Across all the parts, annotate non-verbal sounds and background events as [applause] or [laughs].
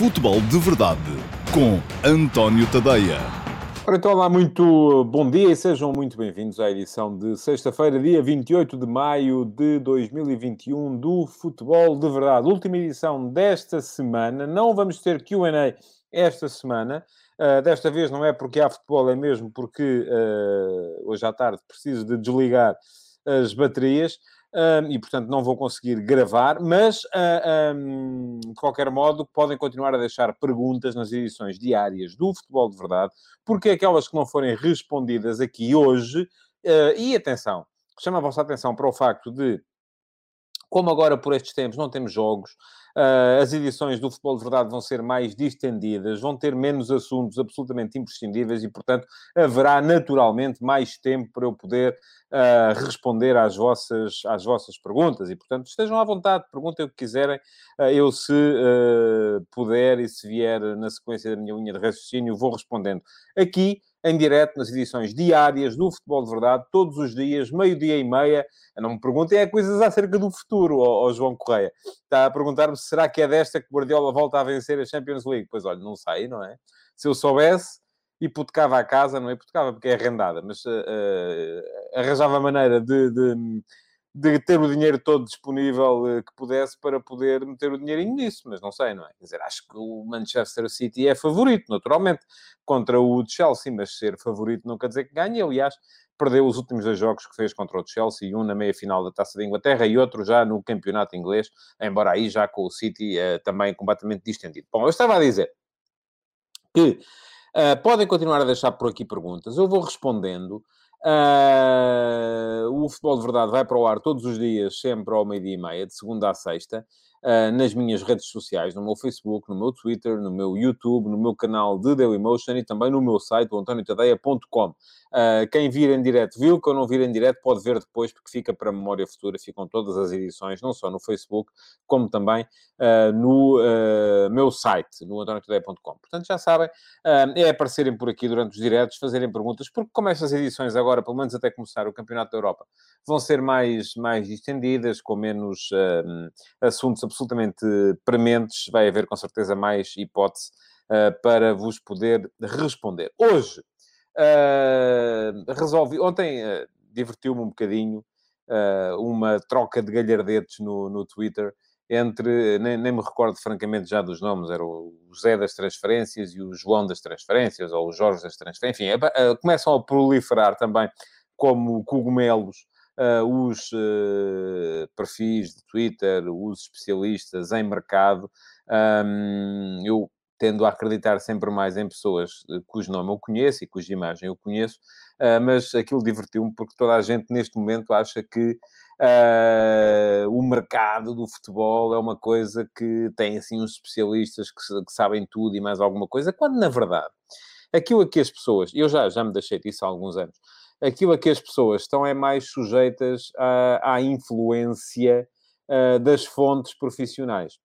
Futebol de Verdade com António Tadeia. Ora, então, muito bom dia e sejam muito bem-vindos à edição de sexta-feira, dia 28 de maio de 2021 do Futebol de Verdade. Última edição desta semana. Não vamos ter QA esta semana. Uh, desta vez não é porque há futebol, é mesmo porque uh, hoje à tarde preciso de desligar as baterias um, e, portanto, não vou conseguir gravar, mas, uh, ah, um, de qualquer modo, podem continuar a deixar perguntas nas edições diárias do Futebol de Verdade, porque aquelas que não forem respondidas aqui hoje, uh, e atenção, chama a vossa atenção para o facto de, como agora por estes tempos não temos jogos, Uh, as edições do Futebol de Verdade vão ser mais distendidas, vão ter menos assuntos absolutamente imprescindíveis e, portanto, haverá naturalmente mais tempo para eu poder uh, responder às vossas, às vossas perguntas. E, portanto, estejam à vontade, perguntem o que quiserem. Uh, eu, se puder e se vier na sequência da minha linha de raciocínio, vou respondendo aqui em direto nas edições diárias do Futebol de Verdade, todos os dias, meio-dia e meia. Não me perguntem é coisas acerca do futuro, ó, ó João Correia. Está a perguntar-me se será que é desta que Guardiola volta a vencer a Champions League. Pois olha, não sei, não é? Se eu soubesse, hipotecava a casa, não é hipotecava porque é arrendada, mas uh, uh, arranjava maneira de, de de ter o dinheiro todo disponível uh, que pudesse para poder meter o dinheirinho nisso, mas não sei, não é? Quer dizer, acho que o Manchester City é favorito, naturalmente, contra o Chelsea, mas ser favorito não quer dizer que ganhe. Aliás, perdeu os últimos dois jogos que fez contra o Chelsea, um na meia-final da Taça da Inglaterra e outro já no campeonato inglês, embora aí já com o City uh, também completamente distendido. Bom, eu estava a dizer que uh, podem continuar a deixar por aqui perguntas, eu vou respondendo. Uh, o Futebol de Verdade vai para o ar todos os dias, sempre ao meio-dia e meia, de segunda a sexta, uh, nas minhas redes sociais, no meu Facebook, no meu Twitter, no meu YouTube, no meu canal de Dailymotion e também no meu site, antoniotadeia.com. Uh, quem vir em direto viu, quem não vir em direto pode ver depois, porque fica para a memória futura, ficam todas as edições, não só no Facebook, como também uh, no meu site, no antoniotadeia.com. Portanto, já sabem, é aparecerem por aqui durante os diretos, fazerem perguntas, porque como estas edições agora, pelo menos até começar o Campeonato da Europa, vão ser mais, mais estendidas, com menos assuntos absolutamente prementes, vai haver com certeza mais hipótese para vos poder responder. Hoje, Uh, resolvi, ontem uh, divertiu-me um bocadinho uh, uma troca de galhardetes no, no Twitter entre, nem, nem, me recordo francamente já dos nomes, era o José das transferências e o João das transferências, ou o Jorge das transferências, enfim, começam a proliferar também como cogumelos os perfis de Twitter, os especialistas em mercado. Um, eu tendo a acreditar sempre mais em pessoas eh, cujo nome eu conheço e cuja imagem eu conheço, uh, mas aquilo divertiu-me porque toda a gente neste momento acha que uh, o mercado do futebol é uma coisa que tem assim uns especialistas que, que, sabem tudo e mais alguma coisa, quando na verdade aquilo a que as pessoas, eu já, já me deixei disso há alguns anos, aquilo a que as pessoas estão é mais sujeitas à, à influência uh, das fontes profissionais.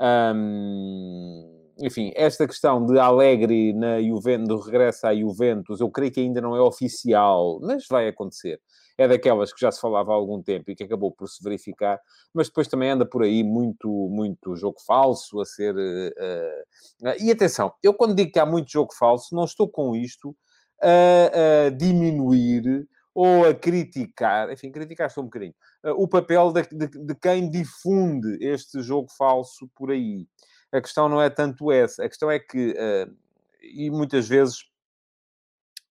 Um, enfim, esta questão de Alegre na Juventus, do regresso à Juventus, eu creio que ainda não é oficial, mas vai acontecer. É daquelas que já se falava há algum tempo e que acabou por se verificar, mas depois também anda por aí muito, muito jogo falso a ser. Uh, uh, e atenção, eu quando digo que há muito jogo falso, não estou com isto a, a diminuir ou a criticar, enfim, criticar só um bocadinho, uh, o papel de, de, de quem difunde este jogo falso por aí a questão não é tanto essa. A questão é que, uh, e muitas vezes,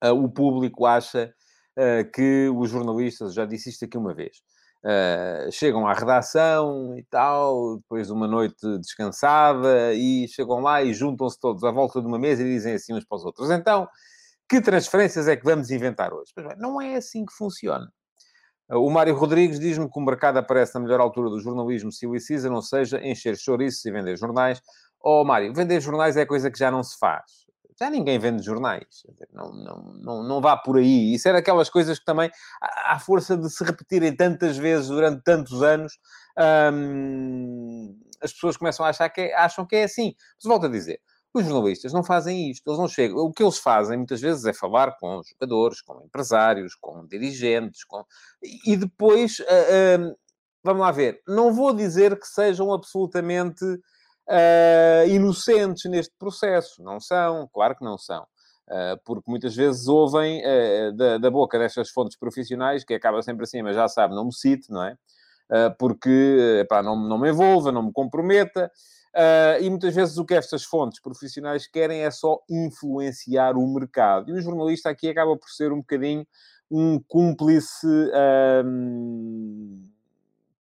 uh, o público acha uh, que os jornalistas, já disse isto aqui uma vez, chegam à redação e tal, depois de uma noite descansada, e chegam lá e juntam-se todos à volta de uma mesa e dizem assim uns para os outros. Então, que transferências é que vamos inventar hoje? Pois bem, não é assim que funciona. O Mário Rodrigues diz-me que o mercado aparece na melhor altura do jornalismo se o Season, ou seja, encher chouriços e vender jornais. Oh, Mário, vender jornais é coisa que já não se faz. Já ninguém vende jornais. Não, não, não, não vá por aí. Isso é daquelas coisas que também, à força de se repetirem tantas vezes durante tantos anos, hum, as pessoas começam a achar que é, acham que é assim. Mas volto a dizer, os jornalistas não fazem isto, eles não chegam. O que eles fazem muitas vezes é falar com jogadores, com empresários, com dirigentes, com... e depois, uh, uh, vamos lá ver, não vou dizer que sejam absolutamente uh, inocentes neste processo. Não são, claro que não são. Porque muitas vezes ouvem da, da, boca destas fontes profissionais, que acaba sempre assim, mas já sabe, não me cite, não é? porque, epá, não, não me envolva, não me comprometa. E muitas vezes o que estas fontes profissionais querem é só influenciar o mercado. E o jornalista aqui acaba por ser um bocadinho um cúmplice um,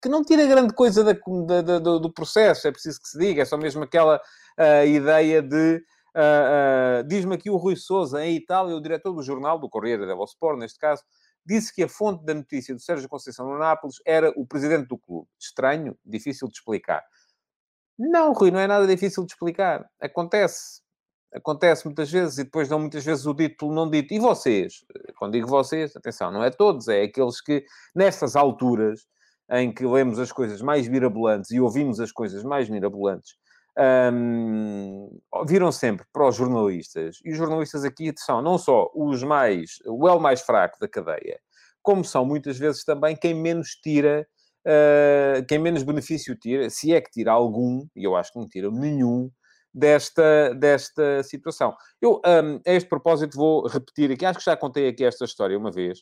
que não tira grande coisa da, da, do, do, processo, é preciso que se diga, é só mesmo aquela uh, ideia de. Uh, uh, Diz-me aqui o Rui Souza, em Itália, o diretor do jornal, do Corriere dello Sport, neste caso, disse que a fonte da notícia do Sérgio Conceição no Nápoles era o presidente do clube. Estranho, difícil de explicar. Não, Rui, não é nada difícil de explicar. Acontece. Acontece muitas vezes e depois dão muitas vezes o dito pelo não dito. E vocês? Quando digo vocês, atenção, não é todos, é aqueles que, nestas alturas, em que lemos as coisas mais mirabolantes e ouvimos as coisas mais mirabolantes, um, viram sempre para os jornalistas. E os jornalistas aqui são não só os mais, o L mais fraco da cadeia, como são muitas vezes também quem menos tira, uh, quem menos benefício tira, se é que tira algum, e eu acho que não tira nenhum, desta, desta situação. Eu, um, a este propósito, vou repetir aqui, acho que já contei aqui esta história uma vez,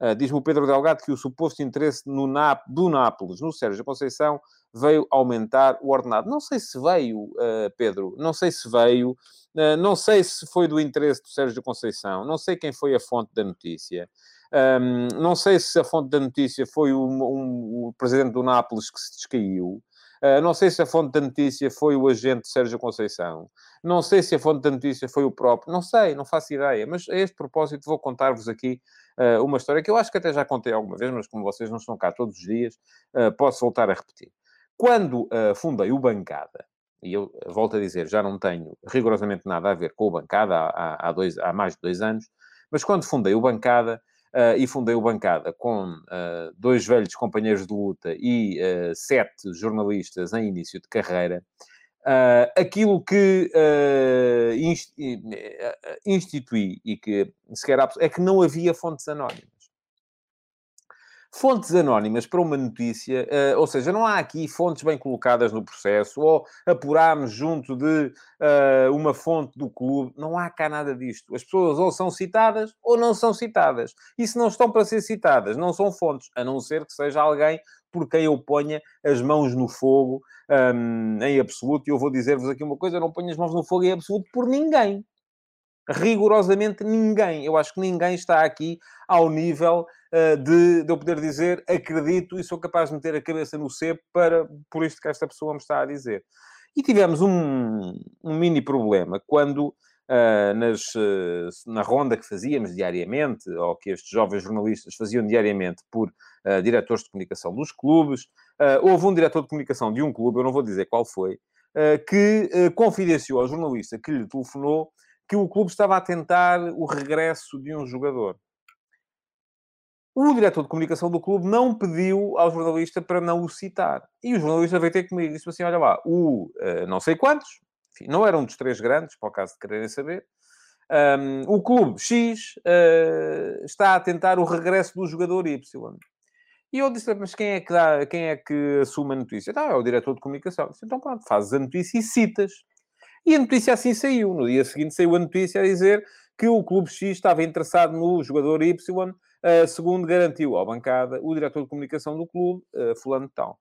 Uh, Diz-me o Pedro Delgado que o suposto interesse no Nap do Nápoles, no Sérgio Conceição, veio aumentar o ordenado. Não sei se veio, uh, Pedro, não sei se veio, uh, não sei se foi do interesse do Sérgio Conceição, não sei quem foi a fonte da notícia. Um, não sei se a fonte da notícia foi o, um, o presidente do Nápoles que se descaiu. Uh, não sei se a fonte da notícia foi o agente Sérgio Conceição. Não sei se a fonte da notícia foi o próprio. Não sei, não faço ideia. Mas a este propósito vou contar-vos aqui uh, uma história que eu acho que até já contei alguma vez, mas como vocês não estão cá todos os dias, uh, posso voltar a repetir. Quando fundei o Bancada, e eu volto a dizer, já não tenho rigorosamente nada a ver com o Bancada há, há, dois, há mais de dois anos, mas quando fundei o Bancada, e fundei o Bancada com uh, dois velhos companheiros de luta e uh, sete jornalistas em início de carreira, aquilo que instituí e que sequer é que não havia fontes anónimas fontes anónimas para uma notícia, uh, ou seja, não há aqui fontes bem colocadas no processo, ou apurámos junto de uh, uma fonte do clube, não há cá nada disto. As pessoas ou são citadas ou não são citadas. E se não estão para ser citadas, não são fontes, a não ser que seja alguém por quem eu ponha as mãos no fogo um, em absoluto. E eu vou dizer-vos aqui uma coisa: não ponho as mãos no fogo em absoluto por ninguém rigorosamente ninguém. Eu acho que ninguém está aqui ao nível de, de eu poder dizer acredito e sou capaz de meter a cabeça no cepo para, por isto que esta pessoa me está a dizer. E tivemos um, um mini problema quando, uh, nas, uh, na ronda que fazíamos diariamente, ou que estes jovens jornalistas faziam diariamente por diretores de comunicação dos clubes, houve um diretor de comunicação de um clube, eu não vou dizer qual foi, que confidenciou ao jornalista que lhe telefonou que o clube estava a tentar o regresso de um jogador. O diretor de comunicação do clube não pediu ao jornalista para não o citar. E o jornalista veio ter comigo e disse assim: Olha lá, o uh, não sei quantos, enfim, não era um dos três grandes, para o caso de quererem saber, um, o clube X uh, está a tentar o regresso do jogador Y. E eu disse, mas quem é que dá, quem é que assume a notícia? Então, é o diretor de comunicação. Disse, então pronto, fazes a notícia e citas. E a notícia assim saiu. No dia seguinte saiu a notícia a dizer que o Clube X estava interessado no jogador Y, segundo garantiu à bancada o diretor de comunicação do clube, fulano de tal.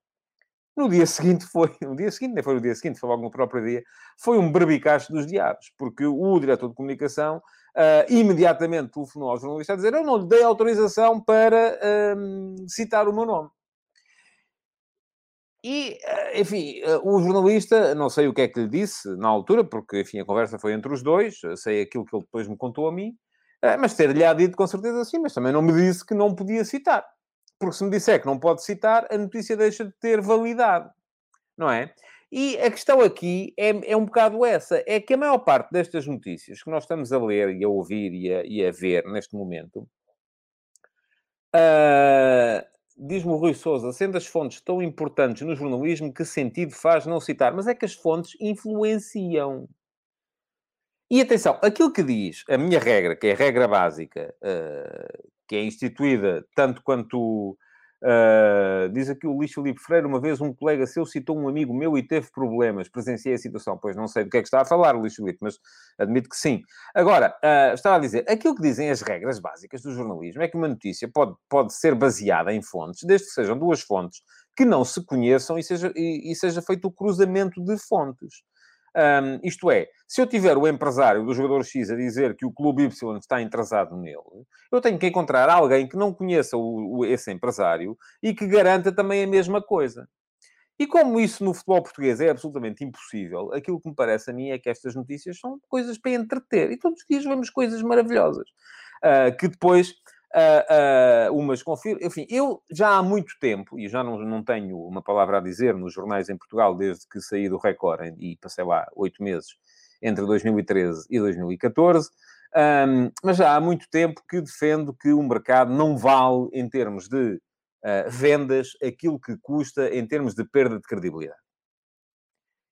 No dia seguinte foi, [laughs] no dia seguinte, nem foi no dia seguinte, foi logo no próprio dia, foi um berbicacho dos diabos, porque o diretor de comunicação uh, imediatamente telefonou ao jornalista a dizer eu não lhe dei autorização para uh, citar o meu nome. E, eh, enfim, eh, o jornalista, não sei o que é que lhe disse na altura, porque, enfim, a conversa foi entre os dois, sei aquilo que ele depois me contou a mim, eh, mas ter-lhe dito com certeza sim, mas também não me disse que não podia citar. Porque se me disser que não pode citar, a notícia deixa de ter validade, não é? E a questão aqui é, é um bocado essa, é que a maior parte destas notícias que nós estamos a ler e a ouvir e a, e a ver neste momento, uh, diz-me o Rui Souza, sendo as fontes tão importantes no jornalismo, que sentido faz não citar? Mas é que as fontes influenciam. E atenção, aquilo que diz a minha regra, que é a regra básica, uh, que é instituída tanto quanto Uh, diz aqui o Luís Filipe Freire, uma vez um colega seu citou um amigo meu e teve problemas. Presenciei a situação. Pois não sei do que é que está a falar, Luís Filipe, mas admito que sim. Agora, uh, estava a dizer, aquilo que dizem as regras básicas do jornalismo é que uma notícia pode, pode ser baseada em fontes, desde que sejam duas fontes que não se conheçam e seja, e, e seja feito o cruzamento de fontes. Um, isto é, se eu tiver o empresário do jogador X a dizer que o clube Y está interessado nele, eu tenho que encontrar alguém que não conheça o, o, esse empresário e que garanta também a mesma coisa. E como isso no futebol português é absolutamente impossível, aquilo que me parece a mim é que estas notícias são coisas para entreter. E todos os dias vemos coisas maravilhosas. Uh, que depois uh, uh, umas confirmam. Enfim, eu já há muito tempo, e já não, não tenho uma palavra a dizer nos jornais em Portugal desde que saí do Record e passei lá oito meses entre 2013 e 2014. Um, mas já há muito tempo que defendo que o mercado não vale, em termos de uh, vendas, aquilo que custa em termos de perda de credibilidade.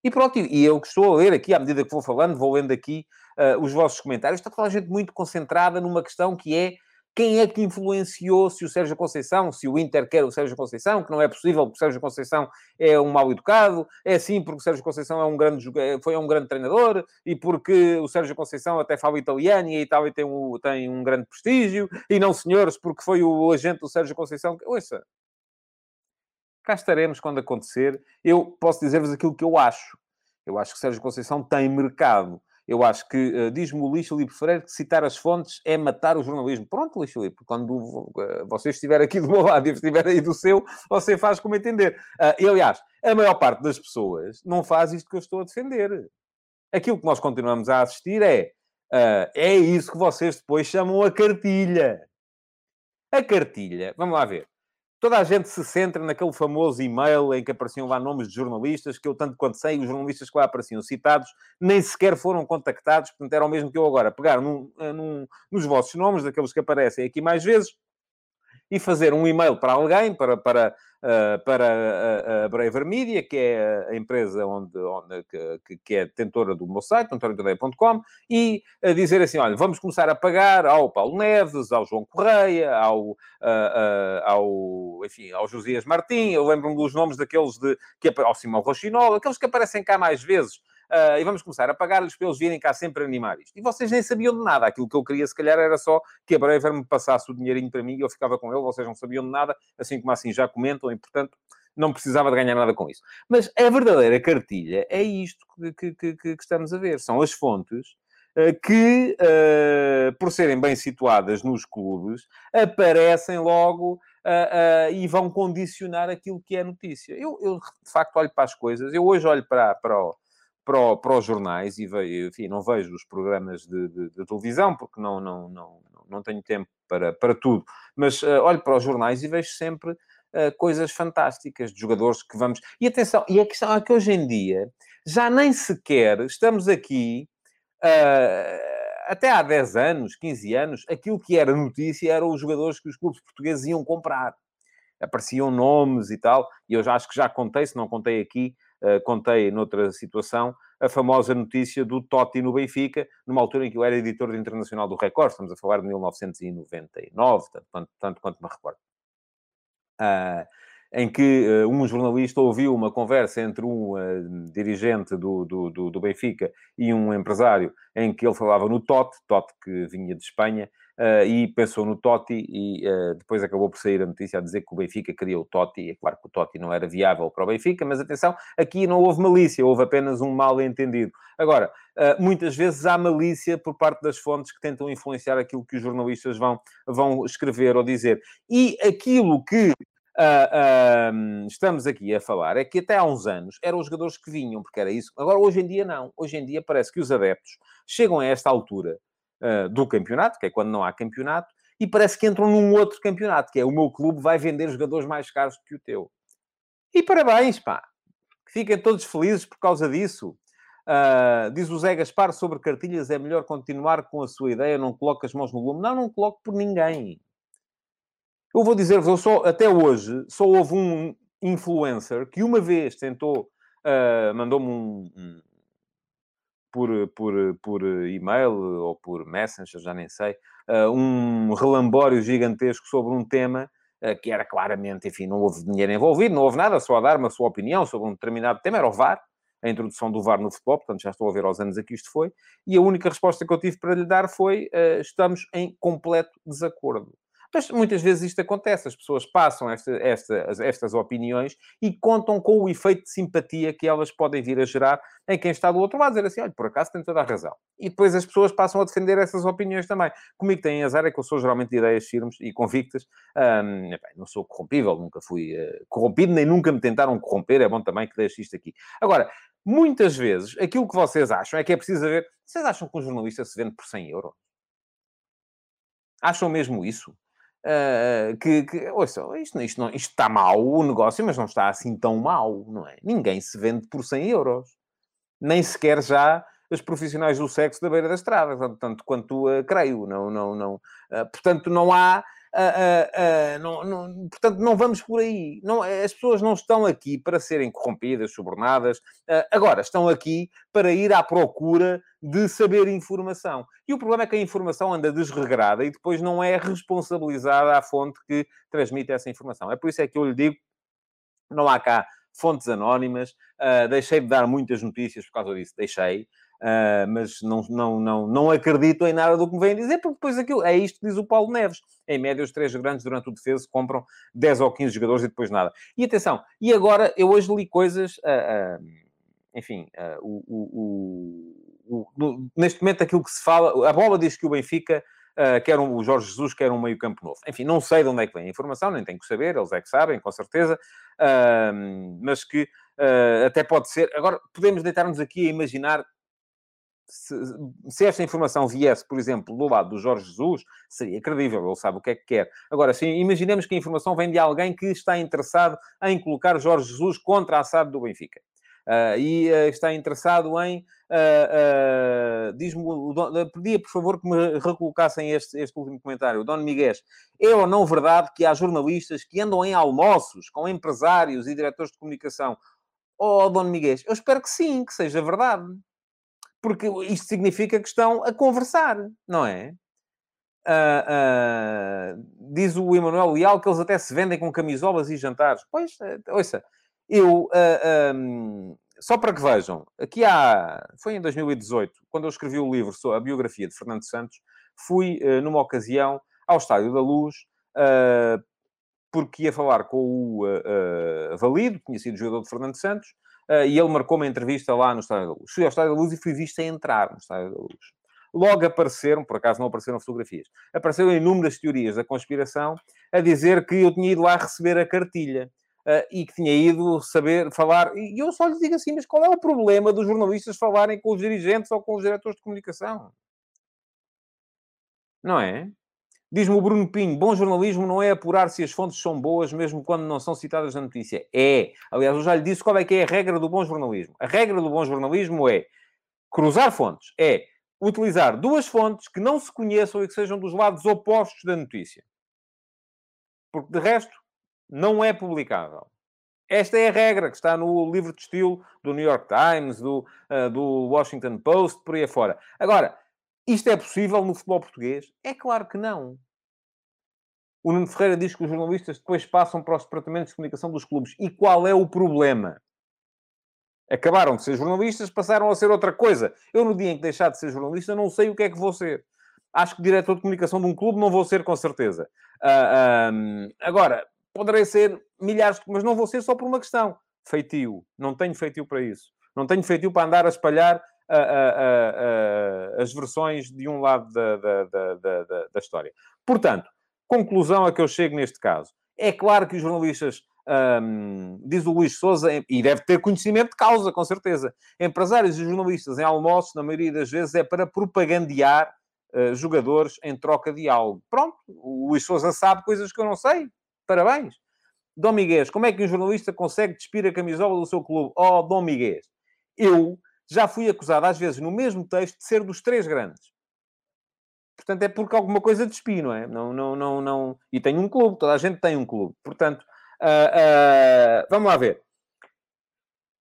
E pronto, e eu que estou a ler aqui, à medida que vou falando, vou lendo aqui uh, os vossos comentários, está toda a gente muito concentrada numa questão que é quem é que influenciou se o Sérgio Conceição, se o Inter quer o Sérgio Conceição, que não é possível porque o Sérgio Conceição é um mal educado, é sim porque o Sérgio Conceição é um grande, foi um grande treinador e porque o Sérgio Conceição até fala italiano e a Itália tem um, tem um grande prestígio, e não senhores porque foi o agente do Sérgio Conceição. Ouça, cá estaremos quando acontecer. Eu posso dizer-vos aquilo que eu acho. Eu acho que Sérgio Conceição tem mercado eu acho que, uh, diz-me o Luís Filipe Freire, que citar as fontes é matar o jornalismo. Pronto, Luís Filipe, quando uh, você estiver aqui do meu [laughs] lado e estiver aí do seu, você faz como entender. Uh, e, aliás, a maior parte das pessoas não faz isto que eu estou a defender. Aquilo que nós continuamos a assistir é, uh, é isso que vocês depois chamam a cartilha. A cartilha, vamos lá ver toda a gente se centra naquele famoso e-mail em que apareciam lá nomes de jornalistas, que eu, tanto quanto sei, os jornalistas que lá apareciam citados nem sequer foram contactados, portanto, era o mesmo que eu agora pegar num, num, nos vossos nomes, daqueles que aparecem aqui mais vezes, e fazer um e-mail para alguém, para, para, uh, para a, a Braver Media, que é a empresa onde, onde que, que, é detentora do meu site, antoniotadeia.com, e uh, dizer assim, olha, vamos começar a pagar ao Paulo Neves, ao João Correia, ao, ao, enfim, ao Josias Martim, eu lembro-me dos nomes daqueles de, que, ao Simão Rochinol, aqueles que aparecem cá mais vezes, e vamos começar a pagar-lhes para eles virem cá sempre animar isto. E vocês nem sabiam de nada. Aquilo que eu queria, se calhar, era só que a Brever me passasse o dinheirinho para mim e eu ficava com ele. Vocês não sabiam de nada, assim como assim já comentam, e portanto não precisava de ganhar nada com isso. Mas a verdadeira cartilha é isto que, que, que, que estamos a ver. São as fontes eh, que, uh, por serem bem situadas nos clubes, aparecem logo e vão condicionar aquilo que é notícia. Eu, eu, de facto, olho para as coisas. Eu hoje olho para, para, o, para, o, para os jornais e vejo, enfim, não vejo os programas de, de, de, televisão porque não, não, não, não tenho tempo para, para tudo, mas uh, olho para os jornais e vejo sempre uh, coisas fantásticas de jogadores que vamos. E atenção, e a questão é que hoje em dia já nem sequer estamos aqui. Uh, até há 10 anos, 15 anos, aquilo que era notícia eram os jogadores que os clubes portugueses iam comprar. Apareciam nomes e tal, e eu já acho que já contei, se não contei aqui, contei noutra situação, a famosa notícia do Totti no Benfica, numa altura em que eu era editor de internacional do Record, estamos a falar de 1999, tanto, tanto quanto me recordo. Uh, em que uh, um jornalista ouviu uma conversa entre um uh, dirigente do, do, do, do, Benfica e um empresário, em que ele falava no Totti, Totti que vinha de Espanha, uh, e pensou no Totti e uh, depois acabou por sair a notícia a dizer que o Benfica queria o Totti. É claro que o Totti não era viável para o Benfica, mas atenção, aqui não houve malícia, houve apenas um mal entendido. Agora, uh, muitas vezes há malícia por parte das fontes que tentam influenciar aquilo que os jornalistas vão, vão escrever ou dizer. E aquilo que Uh, uh, estamos aqui a falar é que até há uns anos eram os jogadores que vinham, porque era isso. Agora, hoje em dia, não. Hoje em dia parece que os adeptos chegam a esta altura uh, do campeonato, que é quando não há campeonato, e parece que entram num outro campeonato, que é o meu clube vai vender jogadores mais caros que o teu. E parabéns, pá! Fiquem todos felizes por causa disso. Uh, diz o Zé Gaspar sobre cartilhas: é melhor continuar com a sua ideia, não coloque as mãos no lume. Não, não coloco por ninguém. Eu vou dizer-vos, eu só, até hoje, só houve um influencer que uma vez tentou, uh, mandou-me um, um, por, por, por e-mail ou por messenger, já nem sei, uh, um relambório gigantesco sobre um tema que era claramente, enfim, não houve dinheiro envolvido, não houve nada, só a dar uma sua opinião sobre um determinado tema, era o VAR, a introdução do VAR no futebol, portanto já estou a ver aos anos a que isto foi, e a única resposta que eu tive para lhe dar foi uh, estamos em completo desacordo. Mas muitas vezes isto acontece, as pessoas passam esta, esta, estas opiniões e contam com o efeito de simpatia que elas podem vir a gerar em quem está do outro lado, dizer assim, olha, por acaso tem toda a razão. E depois as pessoas passam a defender essas opiniões também. Comigo têm azar, é que eu sou geralmente de ideias firmes e convictas. Um, não sou corrompível, nunca fui uh, corrompido, nem nunca me tentaram corromper, é bom também que deixe isto aqui. Agora, muitas vezes, aquilo que vocês acham é que é preciso ver... Vocês acham que um jornalista se vende por 100 euros? Acham mesmo isso? Uh, que, que ouça, isto, isto, não, isto está mal o negócio, mas não está assim tão mal, não é? Ninguém se vende por 100 euros. Nem sequer já os profissionais do sexo da beira da estrada, tanto, tanto quanto uh, creio. Não, não, não. Uh, portanto, não há Não, não, portanto, não vamos por aí. Não, as pessoas não estão aqui para serem corrompidas, subornadas. Uh, agora, estão aqui para ir à procura de saber informação. E o problema é que a informação anda desregrada e depois não é responsabilizada a fonte que transmite essa informação. É por isso é que eu lhe digo, não há cá fontes anónimas. deixei de dar muitas notícias por causa disso. Deixei. Uh, mas não, não, não, não acredito em nada do que me vêm dizer, porque depois aquilo, é isto que diz o Paulo Neves. Em média, os três grandes durante o defesa compram 10 ou 15 jogadores e depois nada. E atenção, e agora eu hoje li coisas, uh, uh, enfim, o, o, o, neste momento aquilo que se fala, a bola diz que o Benfica quer um, o Jorge Jesus quer um meio campo novo. Enfim, não sei de onde é que vem a informação, nem tenho que saber, eles é que sabem, com certeza, mas que até pode ser... Agora, podemos deitar-nos aqui a imaginar se, se, esta informação viesse, por exemplo, do lado do Jorge Jesus, seria credível, ele sabe o que é que quer. Agora, sim, imaginemos que a informação vem de alguém que está interessado em colocar Jorge Jesus contra a SAD do Benfica. Uh, e uh, está interessado em. Uh, pedia por favor que me recolocassem este, este último comentário. O Dom Miguel, é ou não verdade que há jornalistas que andam em almoços com empresários e diretores de comunicação? Oh, Dom Miguel, eu espero que sim, que seja verdade porque isto significa que estão a conversar, não é? Uh, uh, diz o Emanuel Leal que eles até se vendem com camisolas e jantares. Pois, uh, ouça, eu, uh, um, só para que vejam, aqui há, foi em 2018, quando eu escrevi o livro sobre a biografia de Fernando Santos, fui, numa ocasião, ao Estádio da Luz, porque ia falar com o Valido, sido jogador de Fernando Santos, e ele marcou uma entrevista lá no Estádio da Luz. Fui ao Estádio da Luz e fui visto a entrar no Estádio da Luz. Logo apareceram, por acaso não apareceram fotografias, apareceram inúmeras teorias da conspiração a dizer que eu tinha ido lá receber a cartilha. Uh, e que tinha ido saber falar. E eu só lhes digo assim: mas qual é o problema dos jornalistas falarem com os dirigentes ou com os diretores de comunicação? Não é? Diz-me o Bruno Pinho, bom jornalismo não é apurar se as fontes são boas, mesmo quando não são citadas na notícia. É. Aliás, eu já lhe disse qual é que é a regra do bom jornalismo. A regra do bom jornalismo é cruzar fontes. É utilizar duas fontes que não se conheçam e que sejam dos lados opostos da notícia. Porque, de resto, não é publicável. Esta é a regra que está no livro de estilo do New York Times, do, uh, do Washington Post, por aí afora. Agora, isto é possível no futebol português? É claro que não. O Nuno Ferreira diz que os jornalistas depois passam para os departamentos de comunicação dos clubes. E qual é o problema? Acabaram de ser jornalistas, passaram a ser outra coisa. Eu, no dia em que deixar de ser jornalista, não sei o que é que vou ser. Acho que diretor de comunicação de um clube não vou ser, com certeza. Uh, um, agora, poderei ser milhares, mas não vou ser só por uma questão. Feitio. Não tenho feitio para isso. Não tenho feitio para andar a espalhar uh, uh, as versões de um lado da, da, da, da, história. Portanto, conclusão a que eu chego neste caso. É claro que os jornalistas, um, diz o Luís Souza, e deve ter conhecimento de causa, com certeza, empresários e jornalistas em almoços, na maioria das vezes, é para propagandear uh, jogadores em troca de algo. Pronto, o Luís Souza sabe coisas que eu não sei. Parabéns. Dom Miguel, como é que um jornalista consegue despir a camisola do seu clube? Oh, Dom Miguel, eu já fui acusado, às vezes, no mesmo texto, de ser dos três grandes. Portanto, é porque alguma coisa despi, não é? Não, não, não, não... E tenho um clube, toda a gente tem um clube. Portanto, uh, uh, vamos lá ver.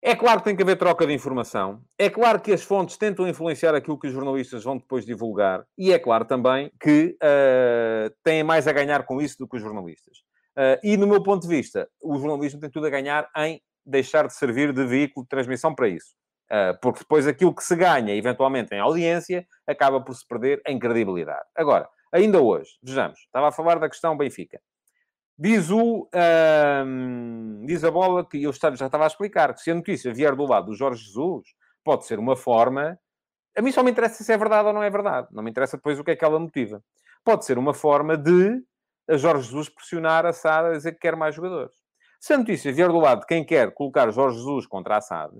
É claro que tem que haver troca de informação. É claro que as fontes tentam influenciar aquilo que os jornalistas vão depois divulgar. E é claro também que uh, têm mais a ganhar com isso do que os jornalistas. Uh, e, no meu ponto de vista, o jornalismo tem tudo a ganhar em deixar de servir de veículo de transmissão para isso. Uh, porque depois aquilo que se ganha, eventualmente, em audiência, acaba por se perder em credibilidade. Agora, ainda hoje, vejamos, estava a falar da questão Benfica. Diz, o, diz a bola que eu já estava a explicar que se a notícia vier do lado do Jorge Jesus, pode ser uma forma. A mim só me interessa se é verdade ou não é verdade. Não me interessa depois o que é que ela motiva. Pode ser uma forma de a Jorge Jesus pressionar a SAD a dizer que quer mais jogadores. Se a notícia vier do lado de quem quer colocar Jorge Jesus contra a SAD,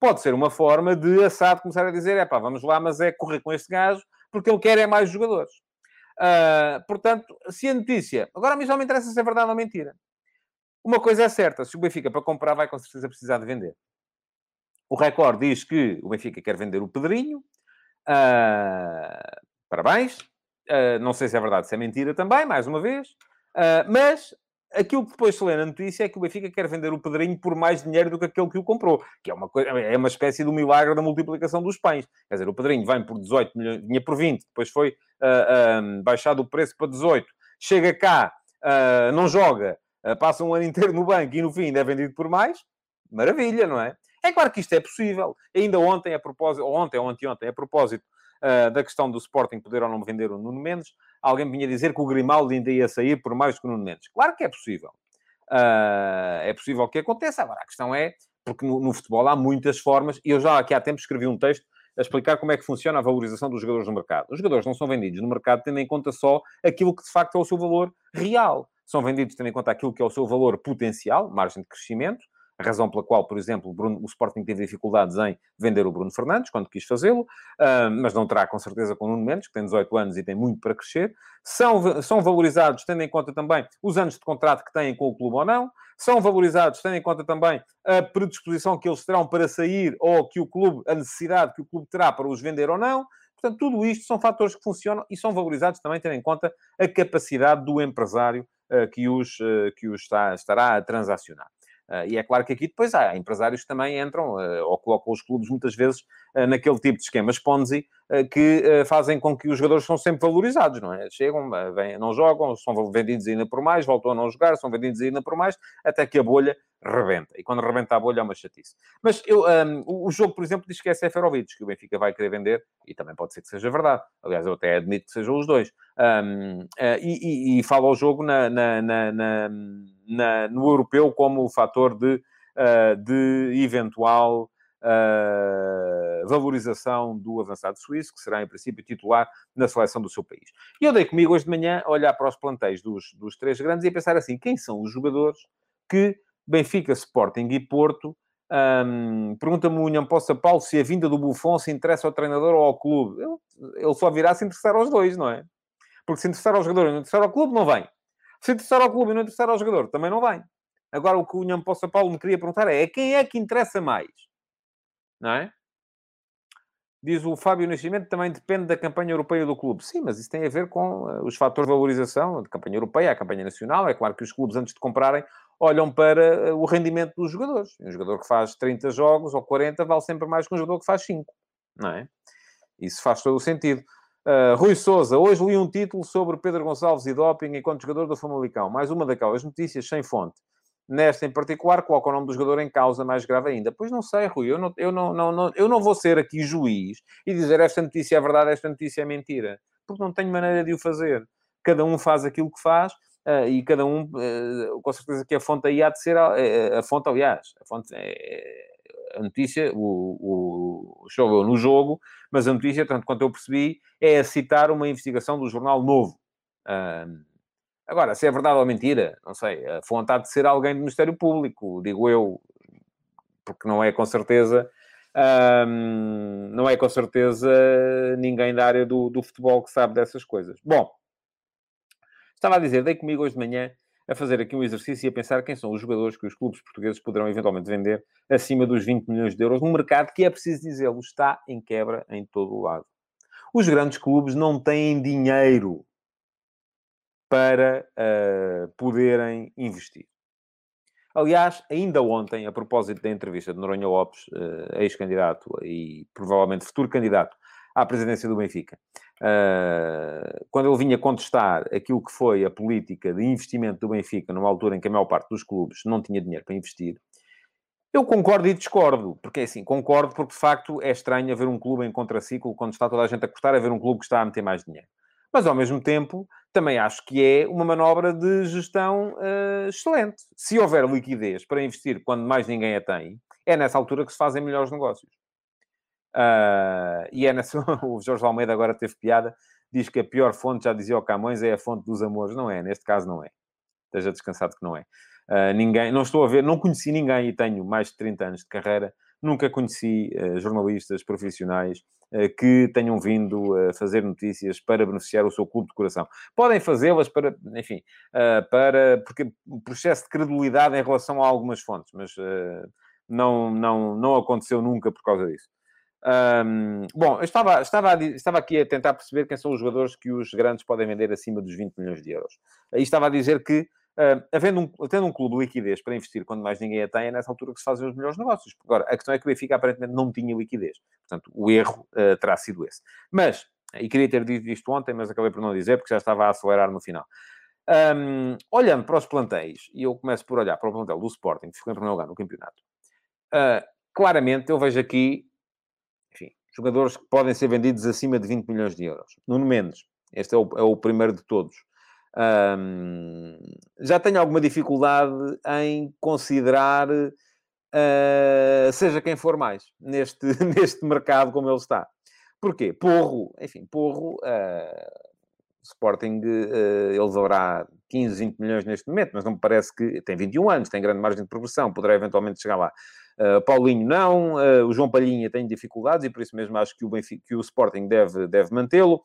pode ser uma forma de a SAD começar a dizer: é pá, vamos lá, mas é correr com este gajo porque ele quer é mais jogadores. Uh, portanto, se a notícia. Agora a mim me interessa se é verdade ou mentira. Uma coisa é certa: se o Benfica para comprar vai com certeza precisar de vender. O Record diz que o Benfica quer vender o Pedrinho. Uh, parabéns. Uh, não sei se é verdade, se é mentira também, mais uma vez. Mas aquilo que depois se lê na notícia é que o Benfica quer vender o Pedrinho por mais dinheiro do que aquele que o comprou, que é uma, coisa, é uma espécie de um milagre da multiplicação dos pães. Quer dizer, o Pedrinho vem por 18 milhões, vinha por 20, depois foi uh, baixado o preço para 18, chega cá, não joga, passa um ano inteiro no banco e no fim ainda é vendido por mais. Maravilha, não é? É claro que isto é possível. Ainda ontem, a propósito, ou ontem ou anteontem, a propósito uh, da questão do Sporting poder ou não vender o Nuno Mendes, alguém vinha dizer que o Grimaldo ainda ia sair por mais que o Nuno Mendes. Claro que é possível. Uh, é possível que aconteça. Agora, a questão é, porque no, no, futebol há muitas formas, e eu já aqui há tempo escrevi um texto a explicar como é que funciona a valorização dos jogadores no mercado. Os jogadores não são vendidos no mercado tendo em conta só aquilo que de facto é o seu valor real. São vendidos tendo em conta aquilo que é o seu valor potencial, margem de crescimento, a razão pela qual, por exemplo, o, Bruno, o Sporting teve dificuldades em vender o Bruno Fernandes, quando quis fazê-lo, uh, mas não terá com certeza com o Nuno Mendes, que tem 18 anos e tem muito para crescer. São, são valorizados tendo em conta também os anos de contrato que têm com o clube ou não. São valorizados tendo em conta também a predisposição que eles terão para sair ou que o clube, a necessidade que o clube terá para os vender ou não. Portanto, tudo isto são fatores que funcionam e são valorizados também tendo em conta a capacidade do empresário uh, que os, uh, que os está, estará a transacionar. Uh, e é claro que aqui depois há empresários que também entram uh, ou colocam os clubes muitas vezes uh, naquele tipo de esquemas Ponzi que fazem com que os jogadores são sempre valorizados, não é? Chegam, vêm, não jogam, são vendidos ainda por mais, voltam a não jogar, são vendidos ainda por mais, até que a bolha rebenta. E quando rebenta a bolha é uma chatice. Mas eu, um, o jogo, por exemplo, diz que é Seferovic, que o Benfica vai querer vender, e também pode ser que seja verdade. Aliás, eu até admito que sejam os dois. Um, e, e, e fala o jogo na, na, na, na na, no europeu como o fator de, uh, de eventual uh, valorização do avançado suíço, que será, em princípio, titular na seleção do seu país. E eu dei comigo hoje de manhã a olhar para os plantéis dos, dos três grandes e a pensar assim: quem são os jogadores que Benfica, Sporting e Porto um, Pergunta-me o União Poça Paulo se a vinda do Buffon se interessa ao treinador ou ao clube. Ele, ele só virá se interessar aos dois, não é? Porque se interessar ao jogador e não interessar ao clube, não vem. Se interessar ao clube e não interessar ao jogador, também não vem. Agora, o que o União Poça Paulo me queria perguntar é, a quem é que interessa mais? Não é? Diz o Fábio Nascimento, também depende da campanha europeia do clube. Sim, mas isso tem a ver com uh, os fatores de valorização da campanha europeia, a campanha nacional. É claro que os clubes, antes de comprarem, olham para uh, o rendimento dos jogadores. Um jogador que faz 30 jogos ou 40 vale sempre mais que um jogador que faz 5. Não é? Isso faz todo o sentido. Uh, Rui Souza, hoje li um título sobre Pedro Gonçalves e doping enquanto jogador do Famalicão. Mais uma daquelas notícias sem fonte. Nesta em particular, coloca o nome do jogador em causa, mais grave ainda. Pois não sei, Rui, eu não, eu não, não, não, eu não vou ser aqui juiz e dizer esta notícia é verdade, esta notícia é mentira. Porque não tenho maneira de o fazer. Cada um faz aquilo que faz uh, e cada um, uh, com certeza que a fonte aí há de ser, a, a, fonte, aliás, a fonte é, a notícia, o, o choveu no jogo, mas a notícia, tanto quanto eu percebi, é a citar uma investigação do jornal Novo. Agora, se é verdade ou mentira, não sei, a fonte há de ser alguém do Ministério Público, digo eu, porque não é com certeza. Um, não é com certeza ninguém da área do, do futebol que sabe dessas coisas. Bom, estava a dizer, dei comigo hoje de manhã a fazer aqui um exercício e a pensar quem são os jogadores que os clubes portugueses poderão eventualmente vender acima dos 20 milhões de euros num mercado que, é preciso dizê-lo, está em quebra em todo o lado. Os grandes clubes não têm dinheiro para uh, poderem investir. Aliás, ainda ontem, a propósito da entrevista de Noronha Lopes, uh, ex-candidato e provavelmente futuro candidato à presidência do Benfica. Uh, quando ele vinha contestar aquilo que foi a política de investimento do Benfica, numa altura em que a maior parte dos clubes não tinha dinheiro para investir, eu concordo e discordo, porque é assim, concordo porque de facto é estranho haver um clube em contraciclo quando está toda a gente a cortar, haver um clube que está a meter mais dinheiro. Mas ao mesmo tempo, também acho que é uma manobra de gestão uh, excelente. Se houver liquidez para investir quando mais ninguém a tem, é nessa altura que se fazem melhores negócios. Uh, e é nessa. [laughs] o Jorge Almeida agora teve piada, diz que a pior fonte, já dizia o Camões, é a fonte dos amores. Não é, neste caso não é. Esteja descansado que não é. Uh, ninguém, não estou a ver, não conheci ninguém e tenho mais de 30 anos de carreira, nunca conheci uh, jornalistas profissionais uh, que tenham vindo a fazer notícias para beneficiar o seu clube de coração. Podem fazê-las para, enfim, para, porque o processo de credibilidade em relação a algumas fontes, mas não, não, não aconteceu nunca por causa disso. Um, bom, eu estava, estava, estava aqui a tentar perceber quem são os jogadores que os grandes podem vender acima dos 20 milhões de euros. Aí estava a dizer que havendo um, tendo um clube liquidez para investir quando mais ninguém a tem, é nessa altura que se fazem os melhores negócios. Agora, a questão é que o Benfica aparentemente não tinha liquidez. Portanto, o erro uh, terá sido esse. Mas, e queria ter dito isto ontem, mas acabei por não dizer, porque já estava a acelerar no final. Um, olhando para os plantéis, e eu começo por olhar para o plantel do Sporting, que ficou em primeiro lugar no campeonato, uh, claramente eu vejo aqui, jogadores que podem ser vendidos acima de 20 milhões de euros. Nuno Mendes, este é o, é o primeiro de todos um, já tenho alguma dificuldade em considerar, uh, seja quem for mais, neste, [laughs] neste mercado como ele está. Porquê? Porro, enfim, Porro, uh, Sporting, uh, ele valerá 15, 20 milhões neste momento, mas não me parece que tem 21 anos, tem grande margem de progressão, poderá eventualmente chegar lá. Uh, Paulinho não, uh, o João Palhinha tem dificuldades e por isso mesmo acho que o, Benfica, que o Sporting deve, deve mantê-lo.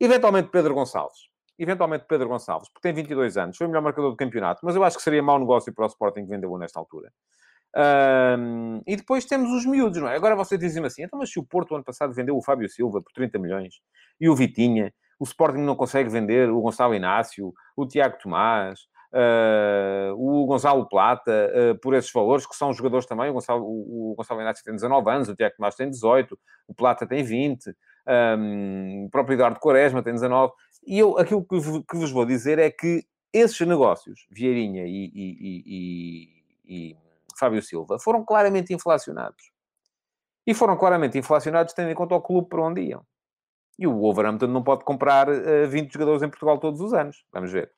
Eventualmente Pedro Gonçalves eventualmente Pedro Gonçalves, porque tem 22 anos, foi o melhor marcador do campeonato, mas eu acho que seria mau negócio para o Sporting vendê-lo nesta altura. E depois temos os miúdos, não é? Agora você diz-me assim, então, mas se o Porto ano passado vendeu o Fábio Silva por 30 milhões e o Vitinha, o Sporting não consegue vender o Gonçalo Inácio, o Tiago Tomás, uh, o Gonçalo Plata, uh, por esses valores, que são jogadores também. O Gonçalo, o, Gonçalo Inácio tem 19 anos, o Tiago Tomás tem 18, o Plata tem 20, um, o próprio Eduardo Quaresma tem 19. E eu, aquilo que, que vos vou dizer é que esses negócios, Vieirinha e, e, e, e, Fábio Silva, foram claramente inflacionados. E foram claramente inflacionados tendo em conta o clube para onde iam. E o Wolverhampton não pode comprar uh, 20 jogadores em Portugal todos os anos. Vamos ver.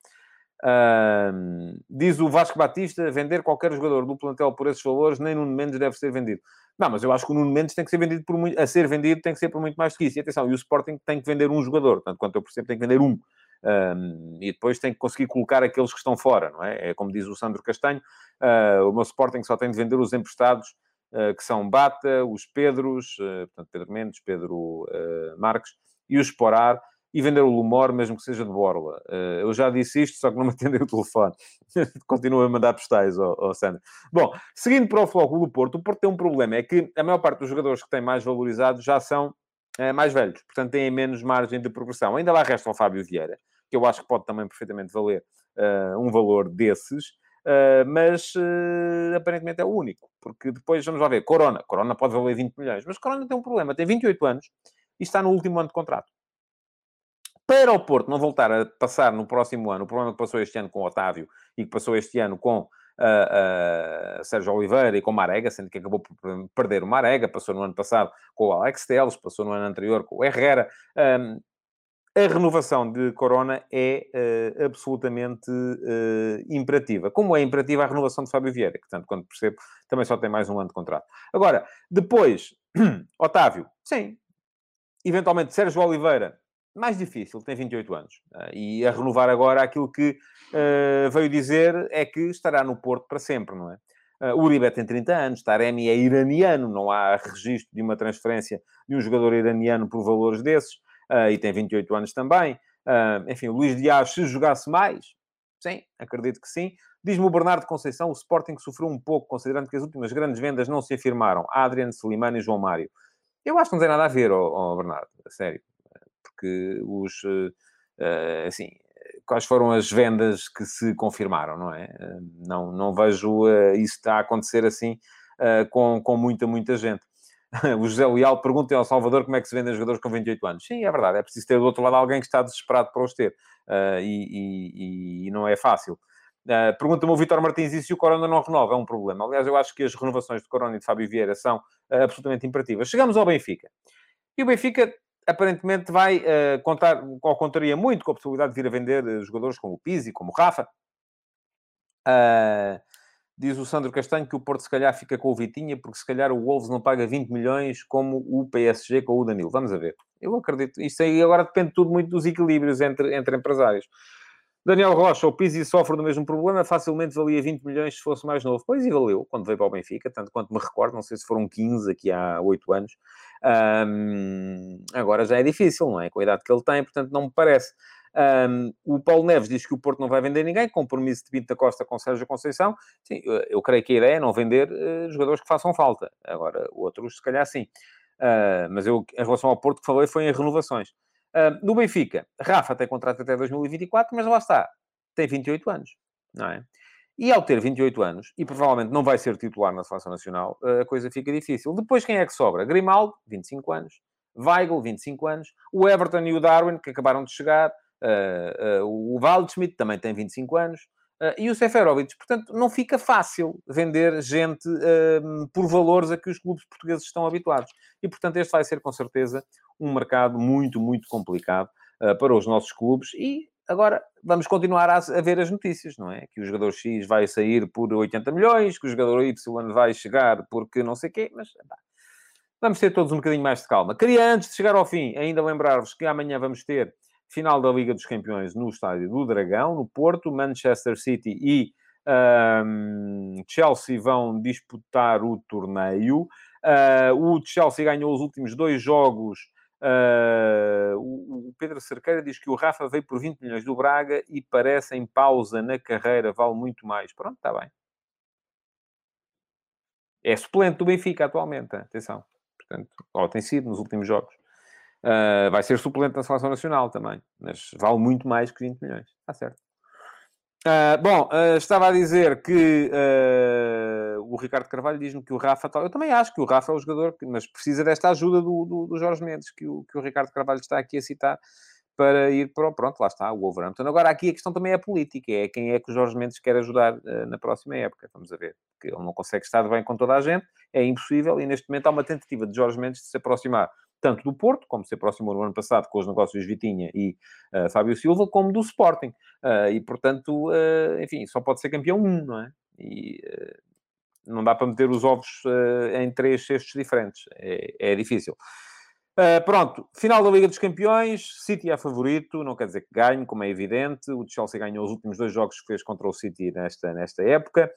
Diz o Vasco Batista, vender qualquer jogador do plantel por esses valores, nem Nuno Mendes deve ser vendido. Não, mas eu acho que o Nuno Mendes tem que ser vendido por muito, a ser vendido tem que ser por muito mais do que isso. E atenção, e o Sporting tem que vender um jogador, tanto quanto eu percebo, tem que vender um. Um, e depois tem que conseguir colocar aqueles que estão fora, não é? É como diz o Sandro Castanho, uh, o meu Sporting só tem de vender os emprestados, uh, que são Bata, os Pedros, uh, portanto, Pedro Mendes, Pedro Marques, e o Esporar, e vender o Lumor, mesmo que seja de Borla. Uh, eu já disse isto, só que não me [laughs] atendeu o telefone. [laughs] Continua a mandar postais, ó, oh. Bom, seguindo para o Floco do Porto, o Porto tem um problema, é que a maior parte dos jogadores que têm mais valorizados já são uh, mais velhos, portanto têm menos margem de progressão. Ainda lá resta o Fábio Vieira, que eu acho que pode também perfeitamente valer uh, um valor desses, mas aparentemente é o único, porque depois vamos lá ver, Corona, Corona pode valer 20 milhões, mas Corona tem um problema, tem 28 anos e está no último ano de contrato para o Porto não voltar a passar no próximo ano o problema que passou este ano com Otávio e que passou este ano com uh, uh, Sérgio Oliveira e com Marega, sendo que acabou por perder o Marega, passou no ano passado com o Alex Teles, passou no ano anterior com o Herrera. Um, a renovação de Corona é uh, absolutamente uh, imperativa. Como é imperativa a renovação de Fábio Vieira, que, tanto quanto percebo, também só tem mais um ano de contrato. Agora, depois, [clears throat] Otávio, sim. Eventualmente, Sérgio Oliveira, mais difícil, tem 28 anos. Uh, e a renovar agora aquilo que uh, veio dizer é que estará no Porto para sempre, não é? Uh, Uribe tem 30 anos, Taremi é iraniano, não há registro de uma transferência de um jogador iraniano por valores desses, uh, e tem 28 anos também. enfim, o Luís Dias, se jogasse mais, sim, acredito que sim. Diz-me o Bernardo Conceição, o Sporting sofreu um pouco, considerando que as últimas grandes vendas não se afirmaram. Adriano, Slimani e João Mário. Eu acho que não tem nada a ver, oh, oh Bernardo, sério porque os, uh, assim, quais foram as vendas que se confirmaram, não é? Eh, não, não vejo isso a acontecer assim com, com muita, muita gente. [laughs] o José Leal pergunta ao Salvador como é que se vendem jogadores com 28 anos. Sim, é verdade, é preciso ter do outro lado alguém que está desesperado para os ter. E, e, e, não é fácil. Uh, Pergunta-me o Vitor Martins e se o Corona não renova, é um problema. Aliás, eu acho que as renovações de Corona e de Fábio Vieira são uh, absolutamente imperativas. Chegamos ao Benfica. E o Benfica, aparentemente, vai uh, contar, ou contaria muito com a possibilidade de vir a vender jogadores como o Pizzi, como o Rafa. Uh, Diz o Sandro Castanho que o Porto se calhar fica com o Vitinha, porque se calhar o Wolves não paga 20 milhões como o PSG com o Danilo. Vamos a ver. Eu acredito. Isto aí agora depende tudo muito dos equilíbrios entre, entre empresários. Daniel Rocha, o Pizzi sofre do mesmo problema, facilmente valia 20 milhões se fosse mais novo. Pois e valeu, quando veio para o Benfica, tanto quanto me recordo, não sei se foram 15 aqui há 8 anos. Um, agora já é difícil, não é? Com a idade que ele tem, portanto não me parece. Um, o Paulo Neves diz que o Porto não vai vender ninguém, compromisso de Pinto da Costa com Sérgio Conceição. Sim, eu creio que a ideia é não vender uh, jogadores que façam falta. Agora, outros, se calhar, sim. Uh, mas eu, em relação ao Porto, que falei foi em renovações. Uh, no Benfica, Rafa tem contrato até 2024, mas lá está, tem 28 anos, não é? E ao ter 28 anos, e provavelmente não vai ser titular na Seleção Nacional, a coisa fica difícil. Depois, quem é que sobra? Grimaldo, 25 anos. Weigl, 25 anos. O Everton e o Darwin, que acabaram de chegar. Uh, uh, o Waldschmidt também tem 25 anos. E o Seferovic. Portanto, não fica fácil vender gente uh, por valores a que os clubes portugueses estão habituados. E, portanto, este vai ser, com certeza, um mercado muito, muito complicado para os nossos clubes. E agora vamos continuar a, a, ver as notícias, não é? Que o jogador X vai sair por 80 milhões, que o jogador Y vai chegar porque não sei quê, mas... Vamos ter todos um bocadinho mais de calma. Queria, antes de chegar ao fim, ainda lembrar-vos que amanhã vamos ter final da Liga dos Campeões no estádio do Dragão, no Porto, Manchester City e um, Chelsea vão disputar o torneio. Uh, o Chelsea ganhou os últimos dois jogos. Uh, o, Pedro Cerqueira diz que o Rafa veio por 20 milhões do Braga e parece em pausa na carreira, vale muito mais. Pronto, está bem. É suplente do Benfica atualmente, atenção. Portanto, ou tem sido nos últimos jogos. Uh, vai ser suplente na seleção nacional também, mas vale muito mais que 20 milhões. Está certo. Uh, bom, uh, estava a dizer que o Ricardo Carvalho diz-me que o Rafa. Eu também acho que o Rafa é o jogador, que, mas precisa desta ajuda do, do, do Jorge Mendes, que o, que o Ricardo Carvalho está aqui a citar para ir para o. Pronto, lá está, o Wolverhampton. Agora, aqui a questão também é política, é quem é que o Jorge Mendes quer ajudar uh, na próxima época. Vamos a ver. Que ele não consegue estar bem com toda a gente, é impossível, e neste momento há uma tentativa de Jorge Mendes de se aproximar tanto do Porto, como se aproximou no ano passado com os negócios Vitinha e uh, Fábio Silva, como do Sporting. Uh, e, portanto, uh, enfim, só pode ser campeão um, não é? E não dá para meter os ovos em três cestos diferentes. É, é difícil. Uh, pronto, final da Liga dos Campeões, City é favorito, não quer dizer que ganhe, como é evidente. O Chelsea ganhou os últimos dois jogos que fez contra o City nesta, nesta época.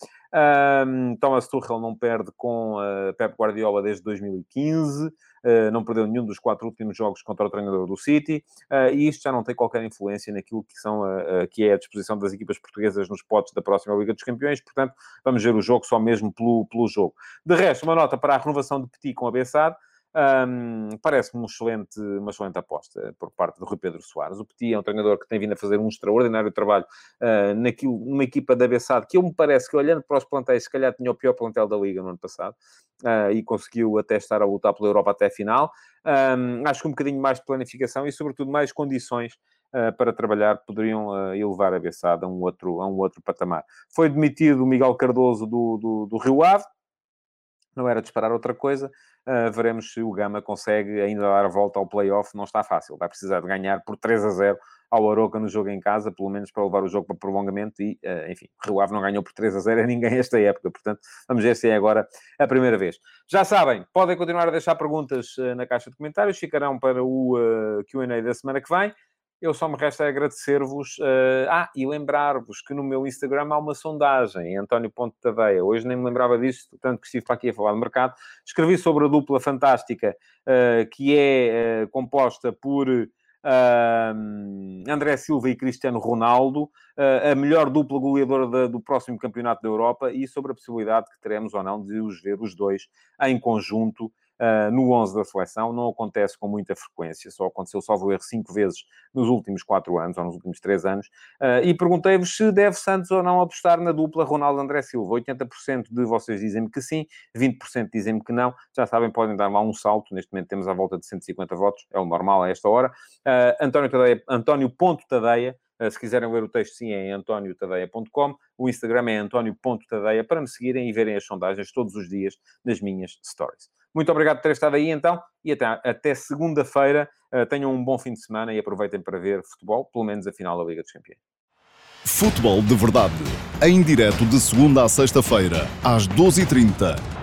Um, Thomas Tuchel não perde com uh, Pep Guardiola desde 2015, uh, ah, não perdeu nenhum dos quatro últimos jogos contra o treinador do City, e isto já não tem qualquer influência naquilo que, são, que é a disposição das equipas portuguesas nos potes da próxima Liga dos Campeões, portanto, vamos ver o jogo só mesmo pelo, pelo jogo. De resto, uma nota para a renovação de Petit com a Bessade. Um, Parece-me um excelente, uma excelente aposta por parte do Rui Pedro Soares. O Petit é um treinador que tem vindo a fazer um extraordinário trabalho uh, naquilo, numa equipa da Bessade, que eu me parece que, olhando para os plantéis, se calhar tinha o pior plantel da Liga no ano passado, uh, e conseguiu até estar a lutar pela Europa até a final. Um, acho que um bocadinho mais de planificação e, sobretudo, mais condições Uh, para trabalhar poderiam uh, elevar a Bessada a um outro, a um outro patamar. Foi demitido o Miguel Cardoso do, do, do Rio Ave, não era disparar outra coisa. Uh, veremos se o Gama consegue ainda dar a volta ao play-off. Não está fácil. Vai precisar de ganhar por 3 a 0 ao Aroca no jogo em casa, pelo menos para levar o jogo para prolongamento. E, uh, enfim, Rio Ave não ganhou por 3 a 0 a [laughs] ninguém esta época. Portanto, vamos ver se é agora a primeira vez. Já sabem, podem continuar a deixar perguntas uh, na caixa de comentários. Ficarão para o QA da semana que vem. Eu só me resta agradecer-vos. Uh, ah, e lembrar-vos que no meu Instagram há uma sondagem, António Ponte Tadeia. Hoje nem me lembrava disso, tanto que estive para aqui a falar de mercado. Escrevi sobre a dupla fantástica, uh, que é uh, composta por André Silva e Cristiano Ronaldo, a melhor dupla goleadora do próximo Campeonato da Europa, e sobre a possibilidade que teremos ou não de os ver os dois em conjunto uh, no 11 da seleção. Não acontece com muita frequência, só aconteceu, salvo erro, cinco vezes nos últimos quatro anos, ou nos últimos três anos. Uh, e perguntei-vos se deve Santos ou não apostar na dupla Ronaldo-André Silva. 80% de vocês dizem-me que sim, 20% dizem-me que não. Já sabem, podem dar lá um salto. Neste momento temos à volta de 150 votos, é o normal a esta hora. Uh, António Tadeia, António Ponto Tadeia, se quiserem ler o texto, sim, é em antoniotadeia.com. O Instagram é antonio.tadeia para me seguirem e verem as sondagens todos os dias nas minhas stories. Muito obrigado por ter estado aí, então, e até, até segunda-feira. Uh, tenham um bom fim de semana e aproveitem para ver futebol, pelo menos a final da Liga dos Campeões. Futebol de Verdade, em direto de segunda a sexta-feira, às 12h30